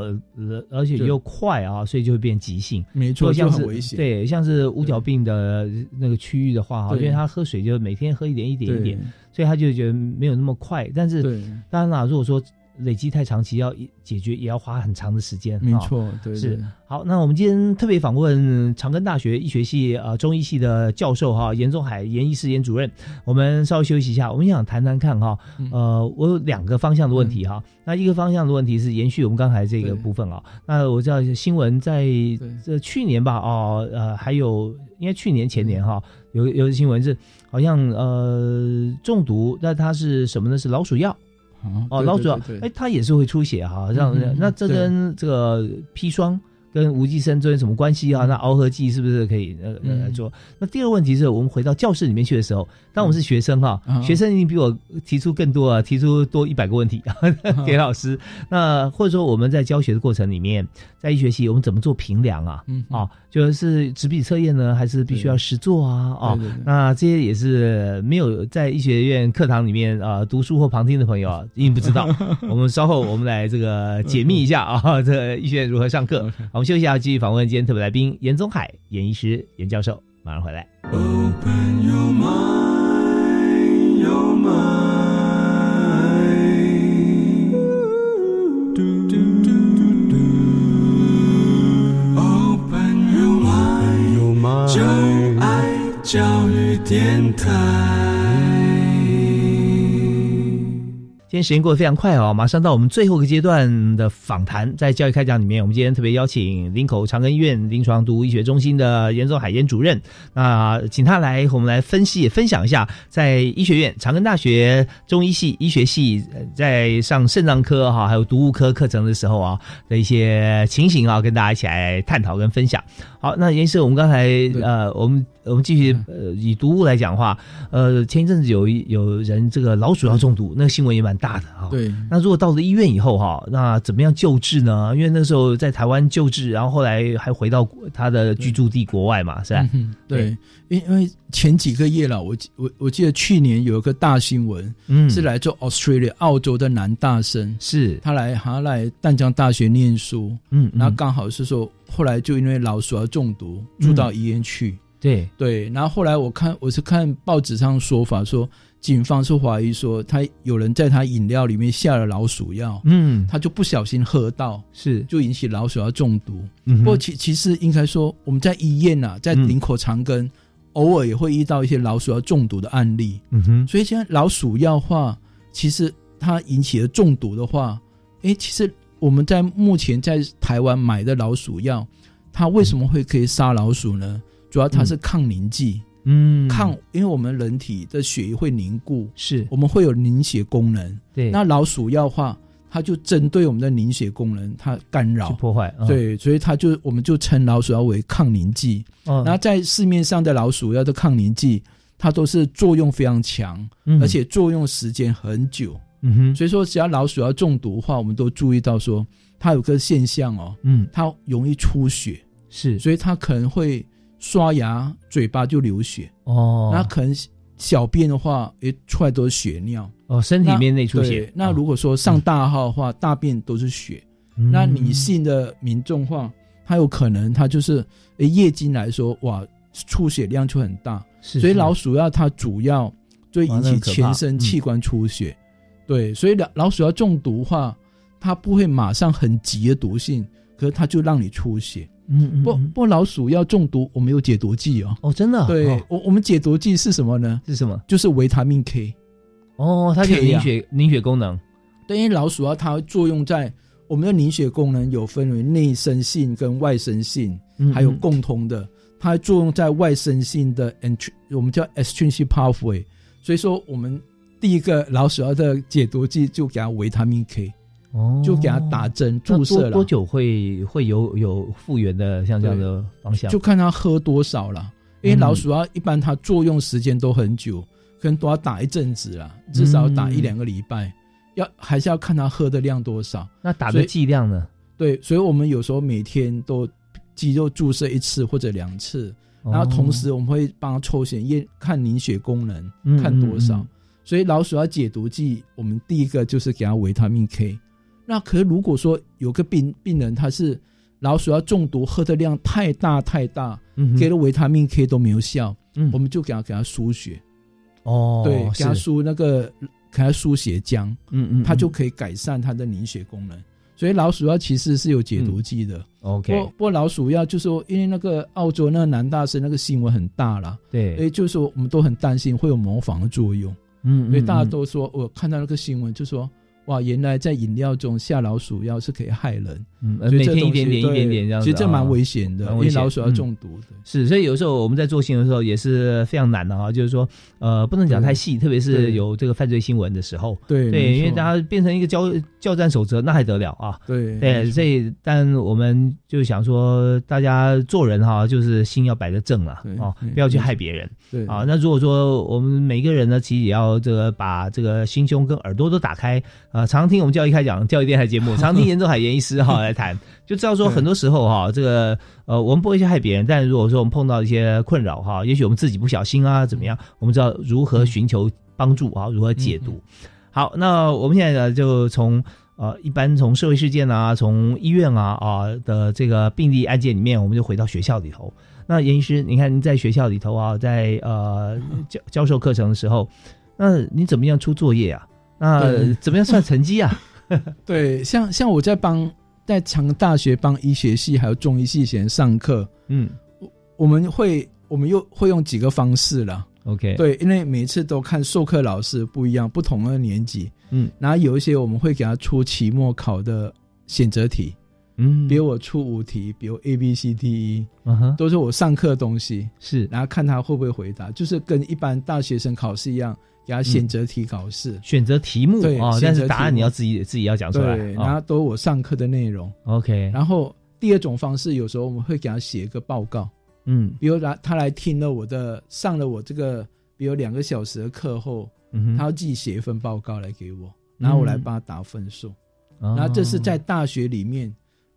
而且又快啊，所以就会变急性。没错，像是。对，像是五角病的那个区域的话，因为他喝水就每天喝一点一点一点，所以他就觉得没有那么快。但是当然啦，如果说。累积太长期要解决，也要花很长的时间。没错，对，是好。那我们今天特别访问长庚大学医学系呃中医系的教授哈严宗海严医师严主任。我们稍微休息一下，我们想谈谈看哈。呃，我有两个方向的问题哈。那一个方向的问题是延续我们刚才这个部分啊。那我知道新闻在这去年吧，哦呃，还有应该去年前年哈，有有的新闻是好像呃中毒，那它是什么呢？是老鼠药。哦，老鼠药，哎，它也是会出血哈，让那这跟这个砒霜跟无机砷之间什么关系啊？那螯合剂是不是可以呃来做？那第二个问题是我们回到教室里面去的时候，当我们是学生哈，学生一定比我提出更多啊，提出多一百个问题 (laughs) 给老师。那或者说我们在教学的过程里面，在一学期我们怎么做评量啊？啊。就是纸笔测验呢，还是必须要实做啊？哦，那这些也是没有在医学院课堂里面啊读书或旁听的朋友啊，一定不知道。(laughs) 我们稍后我们来这个解密一下啊，这医学院如何上课？我们休息一下，继续访问今天特别来宾严宗海严医师严教授，马上回来。教育电台。今天时间过得非常快哦，马上到我们最后一个阶段的访谈。在教育开讲里面，我们今天特别邀请林口长庚医院临床毒物医学中心的严宗海严主任，那请他来和我们来分析、分享一下，在医学院长庚大学中医系医学系在上肾脏科哈，还有毒物科课程的时候啊的一些情形啊，跟大家一起来探讨跟分享。好，那严医生，我们刚才呃，我们我们继续呃，以毒物来讲话，呃，前一阵子有一有人这个老鼠药中毒，那个新闻也蛮大的哈。对。那如果到了医院以后哈，那怎么样救治呢？因为那时候在台湾救治，然后后来还回到他的居住地国外嘛，是吧？对，因因为前几个月了，我我我记得去年有一个大新闻，嗯，是来做 Australia 澳洲的男大生，是。他来他来淡江大学念书，嗯，然后刚好是说。后来就因为老鼠药中毒住到医院去，对。对，然后后来我看我是看报纸上说法说，警方是怀疑说他有人在他饮料里面下了老鼠药，嗯，他就不小心喝到，是。就引起老鼠药中毒。不过其其实应该说我们在医院呐，在林口长庚偶尔也会遇到一些老鼠药中毒的案例，嗯哼，所以现在老鼠药话，其实它引起的中毒的话，哎，其实。我们在目前在台湾买的老鼠药，它为什么会可以杀老鼠呢？主要它是抗凝剂，嗯，抗，因为我们人体的血液会凝固，是我们会有凝血功能。对，那老鼠药话，它就针对我们的凝血功能，它干扰、破坏。对，所以它就我们就称老鼠药为抗凝剂。然后在市面上的老鼠药的抗凝剂，它都是作用非常强，而且作用时间很久。嗯哼，所以说只要老鼠要中毒的话，我们都注意到说它有个现象哦，嗯，它容易出血，是，所以它可能会刷牙嘴巴就流血。哦，那可能小便的话也出来都是血尿。哦，身体面内出血。那如果说上大号的话，大便都是血，那女性的民众话，她有可能她就是月经来说哇出血量就很大，所以老鼠药它主要就引起全身器官出血。对，所以老老鼠药中毒话，它不会马上很急的毒性，可是它就让你出血。嗯，不不，老鼠要中毒，我们有解毒剂哦。哦，真的？对，我我们解毒剂是什么呢？是什么？就是维他命 K。哦，它可以凝血凝血功能。对，因为老鼠药它作用在我们的凝血功能有分为内生性跟外生性，还有共通的，它作用在外生性的 ent，我们叫 extrinsic pathway。所以说我们。第一个老鼠药的解毒剂就给它维他命 K，哦，就给他打针注射了。多久会会有有复原的像这样的方向？就看他喝多少了。因为老鼠药一般它作用时间都很久，可能都要打一阵子啦，至少打一两个礼拜。要还是要看他喝的量多少。那打的剂量呢？对，所以我们有时候每天都肌肉注射一次或者两次，然后同时我们会帮他抽血验看凝血功能，看多少。所以老鼠要解毒剂，我们第一个就是给他维他命 K。那可是如果说有个病病人他是老鼠药中毒，喝的量太大太大，嗯给了维他命 K 都没有效，嗯我们就给他给他输血。哦，对，给他输那个给他输血浆，嗯嗯，他就可以改善他的凝血功能。所以老鼠药其实是有解毒剂的。OK，不不过老鼠药就是说，因为那个澳洲那个男大生那个新闻很大了，对，哎，就是说我们都很担心会有模仿的作用。嗯，所以大家都说，我看到那个新闻就说，哇，原来在饮料中下老鼠药是可以害人，嗯，每天一点点一点点这样，其实这蛮危险的，因为老鼠要中毒的。是，所以有时候我们在做新闻的时候也是非常难的啊，就是说，呃，不能讲太细，特别是有这个犯罪新闻的时候，对对，因为大家变成一个交交战守则，那还得了啊？对对，所以但我们就想说，大家做人哈，就是心要摆得正了啊，不要去害别人。对。啊，那如果说我们每个人呢，其实也要这个把这个心胸跟耳朵都打开啊，常听我们教育开讲教育电台节目，常听严仲海严医师哈 (laughs) 来谈，就知道说很多时候哈，这个呃，我们不会去害别人，但如果说我们碰到一些困扰哈，也许我们自己不小心啊，怎么样，我们知道如何寻求帮助啊，如何解读。好，那我们现在呢，就从呃一般从社会事件啊，从医院啊啊的这个病例案件里面，我们就回到学校里头。那严医师，你看您在学校里头啊，在呃教教授课程的时候，那你怎么样出作业啊？那怎么样算成绩啊？(laughs) (laughs) 对，像像我在帮在长大学帮医学系还有中医系学上课，嗯，我们会我们又会用几个方式了。OK，对，因为每次都看授课老师不一样，不同的年级，嗯，然后有一些我们会给他出期末考的选择题。嗯，比如我出五题，比如 A B C D E，嗯哼，都是我上课的东西，是，然后看他会不会回答，就是跟一般大学生考试一样，给他选择题考试，选择题目，对啊，但是答案你要自己自己要讲出来，对，然后都是我上课的内容，OK，然后第二种方式，有时候我们会给他写一个报告，嗯，比如来他来听了我的上了我这个，比如两个小时的课后，嗯他要自己写一份报告来给我，然后我来帮他打分数。哦然后这是在大学里面。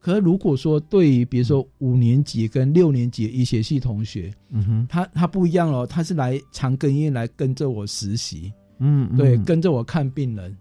可是如果说对于比如说五年级跟六年级的医学系同学，嗯哼，他他不一样哦，他是来长庚医院来跟着我实习，嗯，嗯对，跟着我看病人，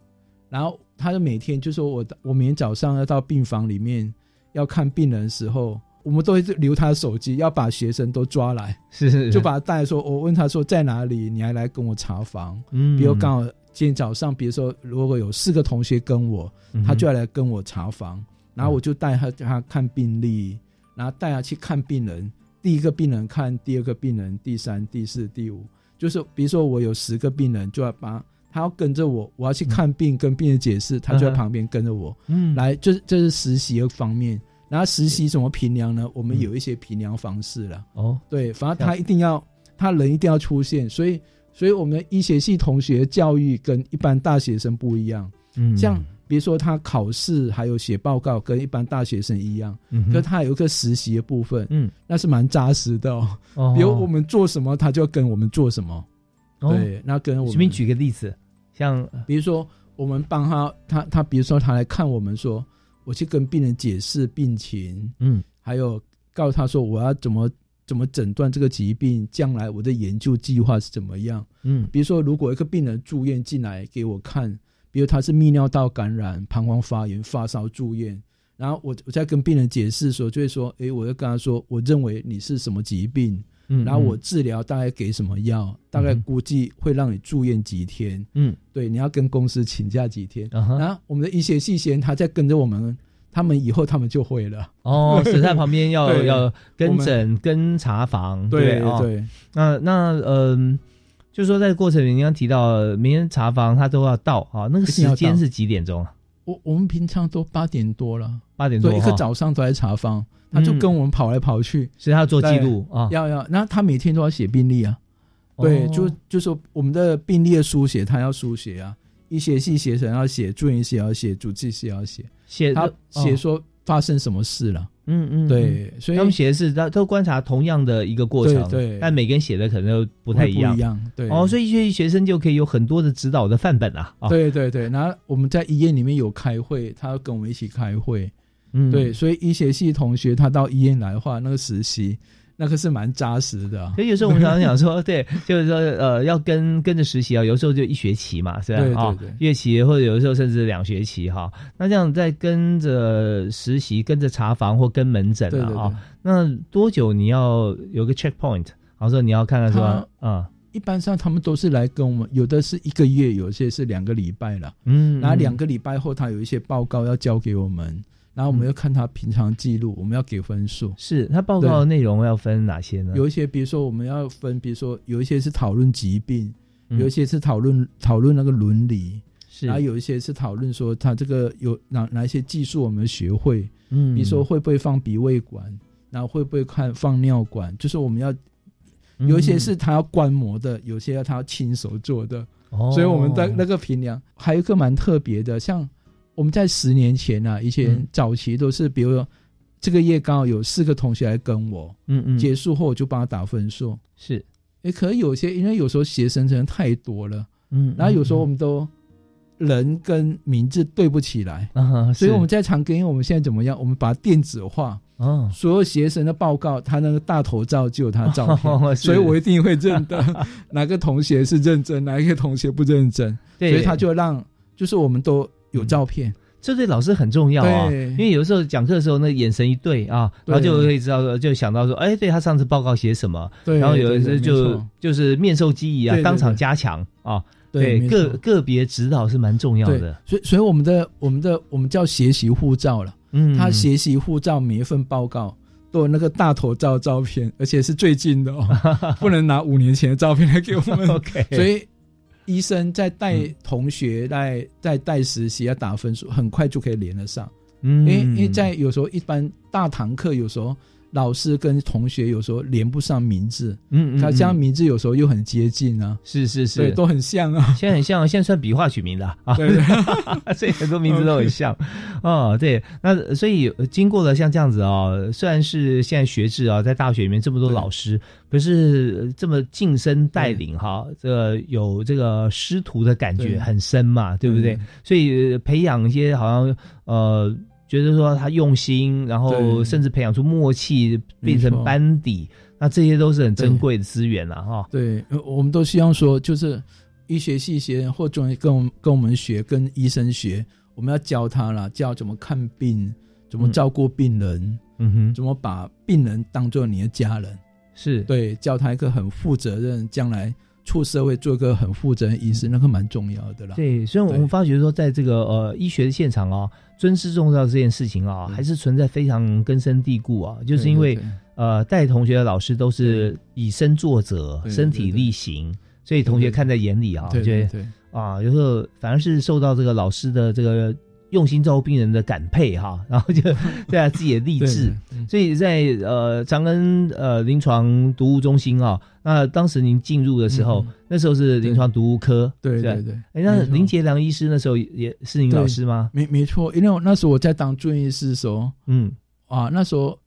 然后他就每天就说我我每天早上要到病房里面要看病人的时候，我们都会留他的手机，要把学生都抓来，是是，就把他带来说，我问他说在哪里，你还来跟我查房，嗯，比如刚好今天早上，比如说如果有四个同学跟我，嗯他就要来跟我查房，然后我就带他他看病历，然后带他去看病人，第一个病人看，第二个病人，第三、第四、第五，就是比如说我有十个病人，就要把他要跟着我，我要去看病，跟病人解释，他就在旁边跟着我，嗯，来，这这是实习的方面。然后实习怎么评量呢？我们有一些评量方式了。哦，对，反正他一定要，他人一定要出现，所以，所以我们的医学系同学教育跟一般大学生不一样。嗯，像比如说他考试还有写报告，跟一般大学生一样，嗯哼可他有一个实习的部分，嗯，那是蛮扎实的哦。哦比如我们做什么，他就要跟我们做什么。哦对，那跟我们随便举个例子，像比如说我们帮他，他他比如说他来看我们说，我去跟病人解释病情，嗯，还有告诉他说我要怎么怎么诊断这个疾病，将来我的研究计划是怎么样。嗯，比如说如果一个病人住院进来给我看，比如他是泌尿道感染、膀胱发炎、发烧住院，然后我我在跟病人解释的时候，就会说，诶，我就跟他说，我认为你是什么疾病。嗯然后我治疗大概给什么药，大概估计会让你住院几天。嗯，对，你要跟公司请假几天。然后我们的医学系学他在跟着我们，他们以后他们就会了。哦，(laughs) 是在旁边要要跟诊、跟查房，对对。那那嗯，就是说在过程里，你刚提到每天查房他都要到啊，那个时间是几点钟啊？我我们平常都八点多了，八点多对，一个早上都在查房，他就嗯跟我们跑来跑去，所以他要做记录啊。要要，然后他每天都要写病历啊，对，哦就就说我们的病历的书写，他要书写啊，医学系学生要写，住院系要写，主治系要写，写他写说发生什么事了，嗯嗯，对嗯所以他们写的是都都观察同样的一个过程，对对。但每个人写的可能都不太一样，不一样对。哦，所以学学生就可以有很多的指导的范本啊，啊对对对，然后我们在医院里面有开会，他要跟我们一起开会，嗯。对，所以医学系同学他到医院来的话，那个实习那个是蛮扎实的啊。所以有时候我们常常讲说，对，(laughs) 就是说，呃，要跟跟着实习啊，有时候就一学期嘛，是吧？对对啊对一学期或者有的时候甚至两学期哈。那这样在跟着实习、跟着查房或跟门诊对对啊啊，那多久你要有个 checkpoint？好说你要看看说，啊，一般上他们都是来跟我们，有的是一个月，有些是两个礼拜了。嗯然后两个礼拜后，他有一些报告要交给我们，然后我们要看他平常记录，我们要给分数。是他报告的内容要分哪些呢？有一些，比如说我们要分，比如说有一些是讨论疾病，嗯有一些是讨论讨论那个伦理，是然后有一些是讨论说他这个有哪哪一些技术我们学会，嗯比如说会不会放鼻胃管，然后会不会看放尿管，就是我们要。有一些是他要观摩的，有些要他要亲手做的，哦所以我们的那个评量还有一个蛮特别的，像我们在十年前啊，以前嗯。早期都是，比如说这个月刚好有四个同学来跟我，嗯嗯结束后我就帮他打分数，是，诶，可是有些因为有时候学生真的太多了，嗯然后有时候我们都人跟名字对不起来，啊，所以我们在长庚，因为我们现在怎么样，我们把它电子化。哦，所有学生的报告，他那个大头照就有他的照片，(laughs) 哦所以我一定会认得 (laughs) 哪个同学是认真，哪一个同学不认真，对。所以他就让就是我们都有照片，这对老师很重要啊，对。因为有时候讲课的时候，那眼神一对啊，然后就可以知道，就想到说，哎，对他上次报告写什么，对然后有的时候对对就就是面授机宜啊，当场加强啊，对没个个别指导是蛮重要的，，所以所以我们的我们的我们叫学习护照了，嗯。他学习护照每一份报告。都有那个大头照照片，而且是最近的哦，(laughs) 不能拿五年前的照片来给我们。(laughs) OK 所以医生在带同学在在带实习要打分数，很快就可以连得上。嗯因为因为在有时候一般大堂课有时候老师跟同学有时候连不上名字，嗯嗯，他这样名字有时候又很接近啊，是是是，对，都很像啊，现在很像，现在算笔画取名的 (laughs) 啊，对，(laughs) 所以很多名字都很像，哦，对，那所以经过了像这样子哦，虽然是现在学制啊，在大学里面这么多老师，可是这么晋升带领哈，这个有这个师徒的感觉很深嘛，对不对？所以培养一些好像呃。觉得说他用心，然后甚至培养出默契，变成班底，那这些都是很珍贵的资源了哈。对，我们都希望说，就是医学系学或中医跟我们跟我们学，跟医生学，我们要教他了，教怎么看病，怎么照顾病人，嗯哼，怎么把病人当做你的家人，是。对，教他一个很负责任，将来。出社会做个很负责任医师，那个蛮重要的啦。对，所以我们发觉说，在这个呃医学的现场啊，尊师重道这件事情啊，还是存在非常根深蒂固啊。就是因为呃带同学的老师都是以身作则、身体力行，所以同学看在眼里啊，觉得啊，有时候反而是受到这个老师的这个。用心照顾病人的感佩哈，(laughs) 然后就对啊自己的励志，(laughs) 所以在呃长庚呃临床毒物中心啊，那当时您进入的时候，那时候是临床毒物科，对对对。哎，那林杰良医师那时候也是您老师吗？没没错，因为那时候我在当住院医师的时候，嗯。啊，那时候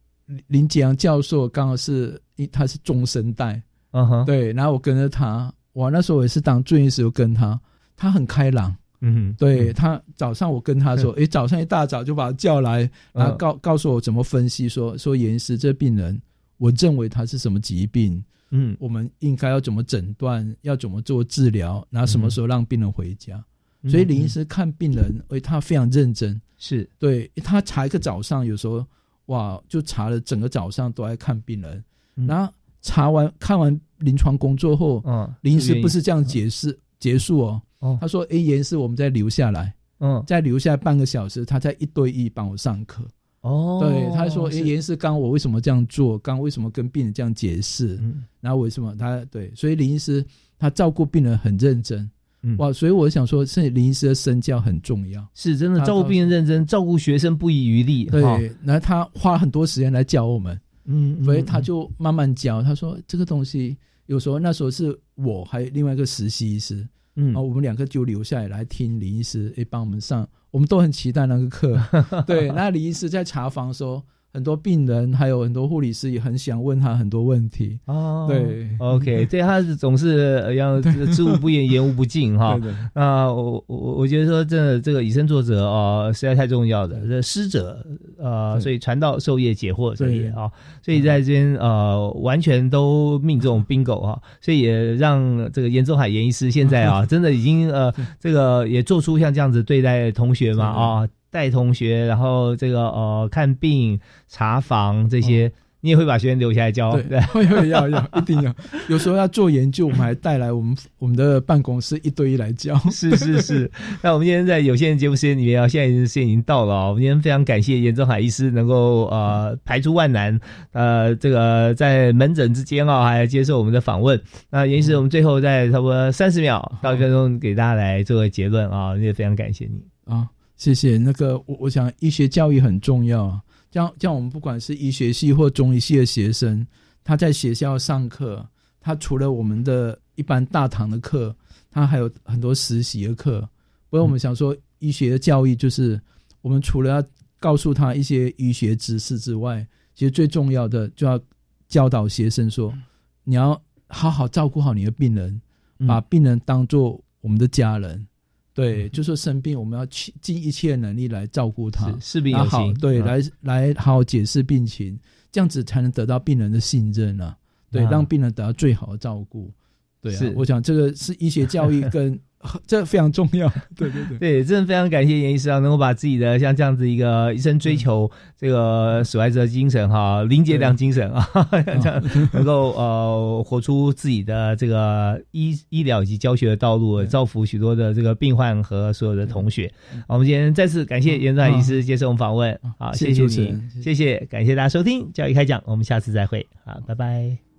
林杰良教授刚好是他是中生代，嗯哼，对，然后我跟着他，哇，那时候我也是当住院医师，跟他，他很开朗。嗯，对他早上我跟他说，哎，早上一大早就把他叫来，然后告告诉我怎么分析，说说严师这病人，我认为他是什么疾病，嗯，我们应该要怎么诊断，要怎么做治疗，然后什么时候让病人回家。所以林医师看病人，哎，他非常认真，是。对他查一个早上，有时候哇，就查了整个早上都在看病人，然后查完看完临床工作后，嗯，林医师不是这样解释结束哦。他说：“A 严是我们再留下来，嗯，再留下半个小时，他在一对一帮我上课。哦，对，他说诶严师刚我为什么这样做？刚为什么跟病人这样解释？然后为什么他对？所以林医师他照顾病人很认真，哇！所以我想说，是林医师的身教很重要，是真的照顾病人认真，照顾学生不遗余力。对，然后他花很多时间来教我们，嗯，所以他就慢慢教。他说这个东西有时候那时候是我还有另外一个实习医师。”嗯，啊，我们两个就留下来来听李医师诶帮我们上，我们都很期待那个课。(laughs) 对，那李医师在查房说。很多病人还有很多护理师也很想问他很多问题哦。对，OK，这他是总是要知无不言，言无不尽哈。(laughs) 那我我我觉得说，真的这个以身作则啊，实在太重要的。这师者呃，所以传道授业解惑所以啊，所以在这边呃，完全都命中 bingo 啊，所以也让这个严仲海严医师现在啊，(laughs) 真的已经呃，这个也做出像这样子对待同学嘛啊。带同学，然后这个呃看病、查房这些，你也会把学生留下来教？对，会会要要一定要。(laughs) 有时候要做研究，我们还带来我们我们的办公室一对一来教。是是是。(laughs) 那我们今天在有限的节目时间里面啊，现在时间已经到了啊。我们今天非常感谢严正海医师能够呃排除万难，呃这个在门诊之间啊，还接受我们的访问。那严医师，我们最后在差不多三十秒到一分钟，给大家来做个结论啊，也非常感谢你啊。谢谢那个我我想医学教育很重要啊，像像我们不管是医学系或中医系的学生，他在学校上课，他除了我们的一般大堂的课，他还有很多实习的课。不过我们想说，医学的教育就是我们除了要告诉他一些医学知识之外，其实最重要的就要教导学生说，你要好好照顾好你的病人，把病人当做我们的家人。对，就说生病，我们要尽尽一切能力来照顾他，是病有好。对，来来好好解释病情，这样子才能得到病人的信任啊。对，让病人得到最好的照顾。对啊，我想这个是医学教育跟。(laughs) 这非常重要，(laughs) 对对对，对，真的非常感谢严医师啊，能够把自己的像这样子一个一生追求这个守爱者精神哈，林杰良精神 (laughs) 啊，这样能够呃活出自己的这个医医疗以及教学的道路，造福许多的这个病患和所有的同学。我们今天再次感谢严正医师接受我们访问，好，谢谢你，谢谢，感谢大家收听教育开讲，我们下次再会，好，拜拜。